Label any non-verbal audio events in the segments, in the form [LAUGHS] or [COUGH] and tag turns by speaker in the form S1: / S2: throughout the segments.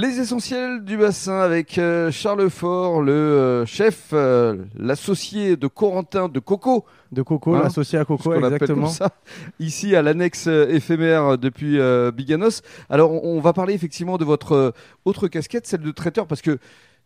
S1: Les essentiels du bassin avec euh, Charles Fort, le euh, chef, euh, l'associé de Corentin de Coco.
S2: De Coco,
S1: Hein,
S2: l'associé à Coco, exactement.
S1: comme ça, [LAUGHS] ici à l'annexe éphémère depuis Biganos. Alors, on, on va parler effectivement de votre autre casquette, celle de traiteur, parce que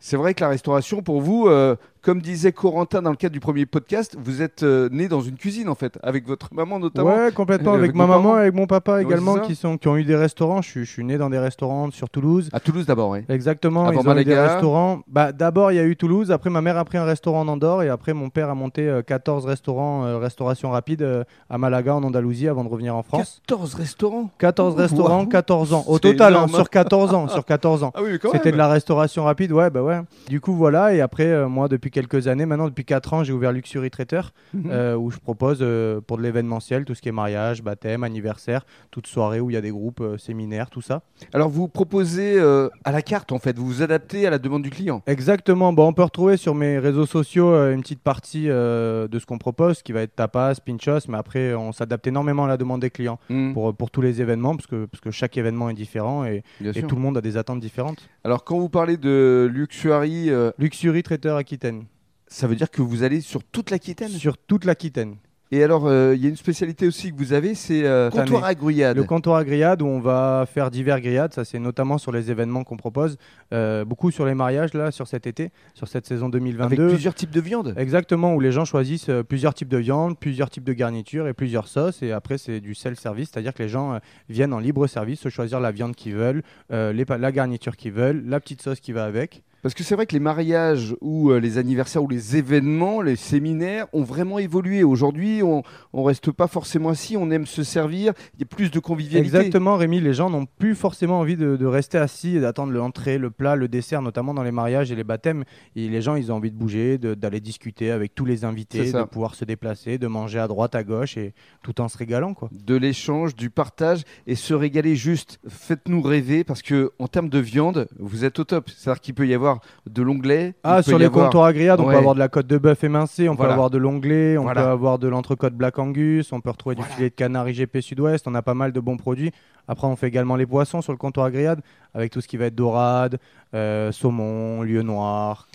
S1: c'est vrai que la restauration, pour vous, euh, comme disait Corentin dans le cadre du premier podcast, vous êtes euh, né dans une cuisine, en fait, avec votre maman notamment.
S2: Ouais, complètement.
S1: Euh,
S2: Avec,
S1: avec
S2: ma maman et avec mon papa
S1: Ouais,
S2: également, qui, sont, qui ont eu des restaurants. Je suis, je suis né dans des restaurants sur Toulouse.
S1: À Toulouse d'abord, oui.
S2: Exactement,
S1: Avant
S2: ils ont eu des
S1: Malaga.
S2: restaurants. Bah, D'abord, il y a eu Toulouse. Après, ma mère a pris un restaurant en Andorre. Et après, mon père a monté euh, 14 restaurants, euh, restauration rapide euh, à Malaga, en Andalousie, avant de revenir en France.
S1: 14 restaurants?
S2: 14 restaurants,
S1: Waouh.
S2: 14 ans. Au
S1: C'est
S2: total, hein,
S1: énorme.
S2: sur 14 ans. Sur 14 ans.
S1: Ah oui, quand
S2: C'était de la restauration rapide, ouais, bah ouais. Du coup, voilà. Et après, euh, moi, depuis quelques années, maintenant, depuis 4 ans, j'ai ouvert Luxury Traiteur,
S1: Mhm.
S2: euh, où je propose euh, pour de l'événementiel, tout ce qui est mariage, baptême, anniversaire, toute soirée où il y a des groupes, séminaires, tout ça.
S1: Alors, vous proposez à la carte, en fait, vous vous adaptez à la demande du client.
S2: Exactement. Bon, on peut retrouver sur mes réseaux sociaux une petite partie de ce qu'on propose, qui va être tapas, pinchos, mais après, on s'adapte énormément à la demande des clients
S1: Mhm,
S2: pour, pour tous les événements, parce que, parce que chaque événement est différent et, et tout le monde a des attentes différentes.
S1: Alors, quand vous parlez de luxuary, euh,
S2: Luxury Traiteur Aquitaine,
S1: ça veut dire que vous allez sur toute l'Aquitaine?
S2: Sur toute l'Aquitaine.
S1: Et alors, euh, il y a une spécialité aussi que vous avez, c'est euh, comptoir à gruyade.
S2: Le comptoir à grillade où on va faire divers grillades, ça c'est notamment sur les événements qu'on propose, euh, beaucoup sur les mariages là, sur cet été, sur cette saison
S1: Avec
S2: 2022.
S1: plusieurs types de viande?
S2: Exactement, où les gens choisissent plusieurs types de viande, plusieurs types de garnitures et plusieurs sauces. Et après, c'est du self-service, c'est-à-dire que les gens viennent en libre service se choisir la viande qu'ils veulent, les la garniture qu'ils veulent, la petite sauce qui va avec.
S1: Parce que c'est vrai que les mariages ou euh, les anniversaires ou les événements, les séminaires ont vraiment évolué. Aujourd'hui, on ne reste pas forcément assis, on aime se servir, il y a plus de convivialité.
S2: Exactement, Rémi, les gens n'ont plus forcément envie de, de rester assis et d'attendre l'entrée, le plat, le dessert, notamment dans les mariages et les baptêmes. Et les gens, ils ont envie de bouger, d'aller discuter avec tous les invités, de pouvoir se déplacer, de manger à droite, à gauche, et tout en se régalant. quoi.
S1: De l'échange, du partage et se régaler juste. Faites-nous rêver parce que en termes de viande, vous êtes au top. C'est-à-dire qu'il peut y avoir de l'onglet.
S2: Ah, sur les
S1: avoir-
S2: comptoirs agréables, on peut avoir de la côte de bœuf émincée, on
S1: Voilà.
S2: peut avoir de l'onglet, on
S1: Voilà.
S2: peut avoir de l'entrecôte Black Angus, on peut retrouver
S1: Voilà.
S2: du filet de canard IGP Sud-Ouest, on a pas mal de bons produits. Après, on fait également les poissons sur le comptoir agréable, avec tout ce qui va être dorade, euh, saumon, lieu noir,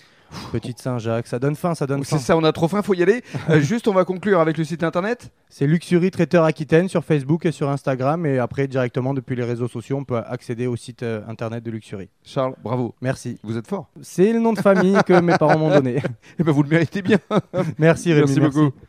S2: petite Saint-Jacques. Ça donne faim, ça donne
S1: C'est
S2: faim.
S1: ça, on a trop faim, faut y aller. Euh, [LAUGHS] juste, on va conclure avec le site internet.
S2: C'est Luxury Traiteur Aquitaine sur Facebook et sur Instagram, et après, directement depuis les réseaux sociaux, on peut accéder au site euh, internet de Luxury.
S1: Charles, bravo.
S2: Merci.
S1: Vous êtes fort.
S2: C'est le nom de famille que mes parents m'ont donné. [LAUGHS]
S1: Eh ben, vous le méritez bien. [LAUGHS]
S2: Merci Rémi.
S1: Merci beaucoup.